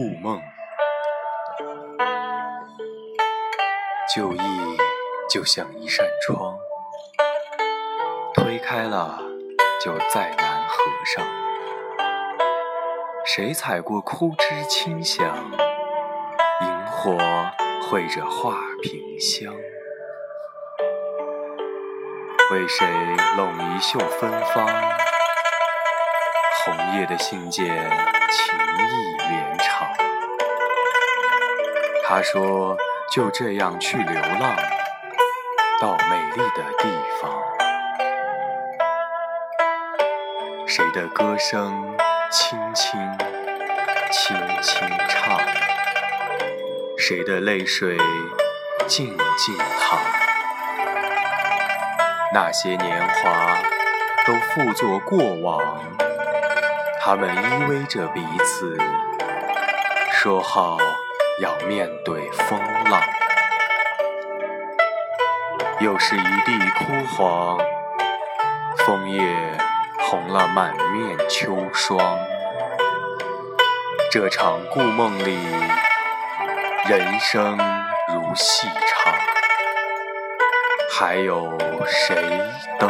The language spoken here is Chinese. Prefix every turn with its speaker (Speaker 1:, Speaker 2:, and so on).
Speaker 1: 故梦。旧忆就像一扇窗，推开了就再难合上。谁踩过枯枝清响？萤火绘着画屏香。为谁弄一袖芬芳？红叶的信件，他说：“就这样去流浪，到美丽的地方。”谁的歌声轻轻轻轻唱？谁的泪水静静淌？那些年华都付作过往，他们依偎着彼此，说好要面对风浪。又是一地枯黄，枫叶红了满面秋霜。这场故梦里，人生如戏唱。还有谁登场？